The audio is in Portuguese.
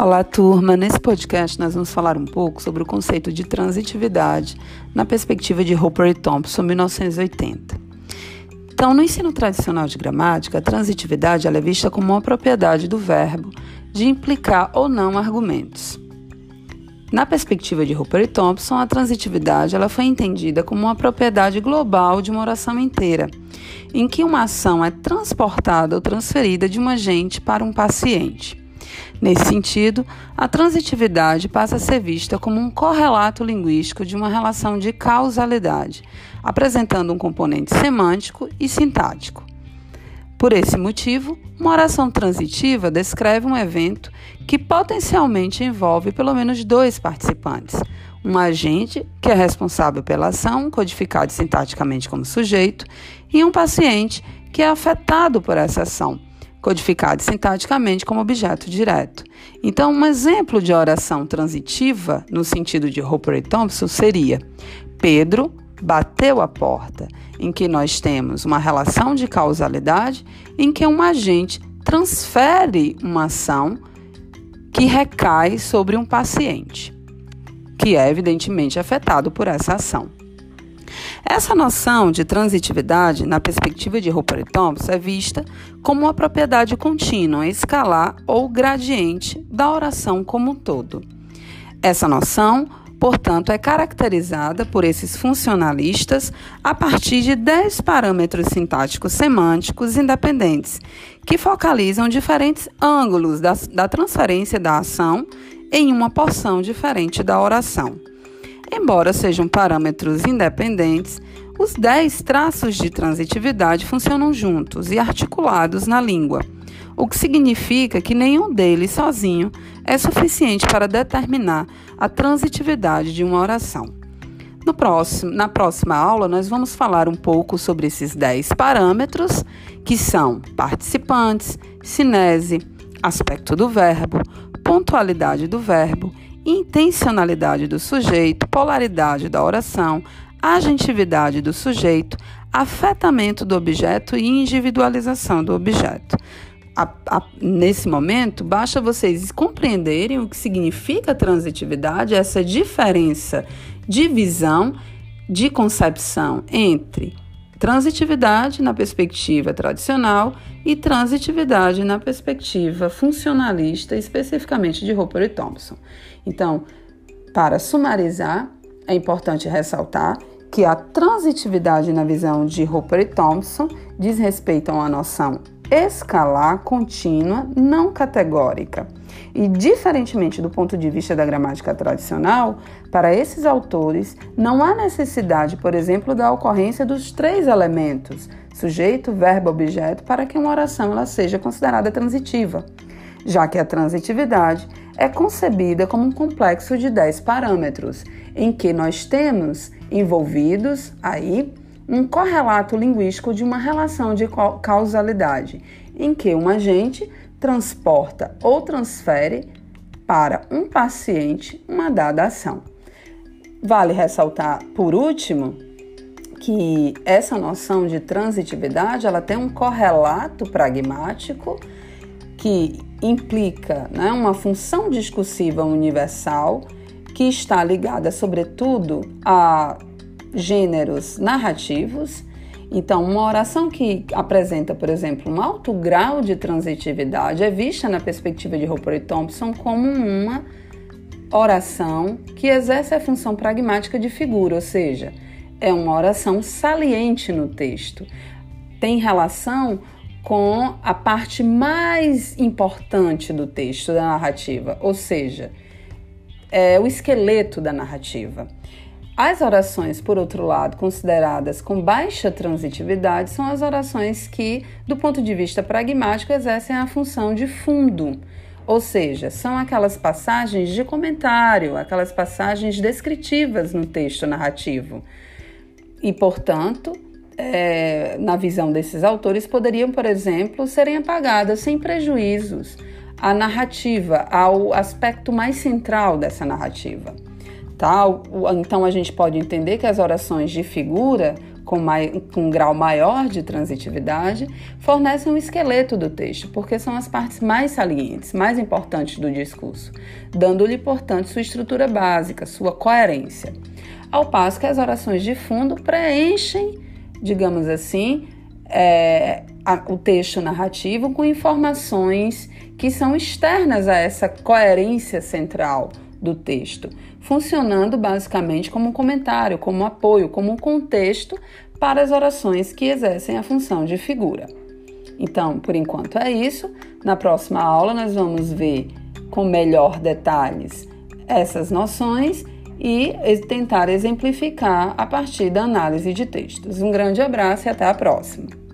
Olá, turma! Nesse podcast nós vamos falar um pouco sobre o conceito de transitividade na perspectiva de Hooper e Thompson, 1980. Então, no ensino tradicional de gramática, a transitividade é vista como uma propriedade do verbo de implicar ou não argumentos. Na perspectiva de Hooper e Thompson, a transitividade ela foi entendida como uma propriedade global de uma oração inteira, em que uma ação é transportada ou transferida de um agente para um paciente. Nesse sentido, a transitividade passa a ser vista como um correlato linguístico de uma relação de causalidade, apresentando um componente semântico e sintático. Por esse motivo, uma oração transitiva descreve um evento que potencialmente envolve pelo menos dois participantes: um agente, que é responsável pela ação, codificado sintaticamente como sujeito, e um paciente, que é afetado por essa ação codificado sintaticamente como objeto direto. Então, um exemplo de oração transitiva, no sentido de Hopper e Thompson, seria: Pedro bateu a porta, em que nós temos uma relação de causalidade em que um agente transfere uma ação que recai sobre um paciente, que é evidentemente afetado por essa ação. Essa noção de transitividade, na perspectiva de e Thompson, é vista como uma propriedade contínua, escalar ou gradiente da oração como um todo. Essa noção, portanto, é caracterizada por esses funcionalistas a partir de 10 parâmetros sintáticos semânticos independentes, que focalizam diferentes ângulos da, da transferência da ação em uma porção diferente da oração. Embora sejam parâmetros independentes, os 10 traços de transitividade funcionam juntos e articulados na língua, o que significa que nenhum deles sozinho é suficiente para determinar a transitividade de uma oração. Próximo, na próxima aula, nós vamos falar um pouco sobre esses 10 parâmetros, que são participantes, cinese, aspecto do verbo, pontualidade do verbo intencionalidade do sujeito, polaridade da oração, agentividade do sujeito, afetamento do objeto e individualização do objeto. A, a, nesse momento, basta vocês compreenderem o que significa transitividade, essa diferença de visão, de concepção entre transitividade na perspectiva tradicional e transitividade na perspectiva funcionalista, especificamente de Roper e Thompson. Então, para sumarizar, é importante ressaltar que a transitividade na visão de Roper e Thompson diz respeito a uma noção escalar contínua não categórica. E, diferentemente do ponto de vista da gramática tradicional, para esses autores não há necessidade, por exemplo, da ocorrência dos três elementos, sujeito, verbo, objeto, para que uma oração ela seja considerada transitiva, já que a transitividade é concebida como um complexo de dez parâmetros, em que nós temos envolvidos aí um correlato linguístico de uma relação de causalidade, em que um agente transporta ou transfere para um paciente uma dada ação. Vale ressaltar, por último, que essa noção de transitividade ela tem um correlato pragmático que implica né, uma função discursiva universal que está ligada, sobretudo, a gêneros narrativos. Então, uma oração que apresenta, por exemplo, um alto grau de transitividade é vista na perspectiva de Roper Thompson como uma oração que exerce a função pragmática de figura, ou seja, é uma oração saliente no texto. Tem relação com a parte mais importante do texto, da narrativa, ou seja, é o esqueleto da narrativa. As orações, por outro lado, consideradas com baixa transitividade, são as orações que, do ponto de vista pragmático, exercem a função de fundo, ou seja, são aquelas passagens de comentário, aquelas passagens descritivas no texto narrativo. E, portanto, é, na visão desses autores, poderiam, por exemplo, serem apagadas sem prejuízos à narrativa, ao aspecto mais central dessa narrativa. Então a gente pode entender que as orações de figura com, mai, com um grau maior de transitividade, fornecem um esqueleto do texto, porque são as partes mais salientes, mais importantes do discurso, dando-lhe, portanto, sua estrutura básica, sua coerência. Ao passo que as orações de fundo preenchem, digamos assim, é, a, o texto narrativo com informações que são externas a essa coerência central do texto, funcionando basicamente como um comentário, como um apoio, como um contexto para as orações que exercem a função de figura. Então, por enquanto é isso. Na próxima aula, nós vamos ver com melhor detalhes essas noções e tentar exemplificar a partir da análise de textos. Um grande abraço e até a próxima!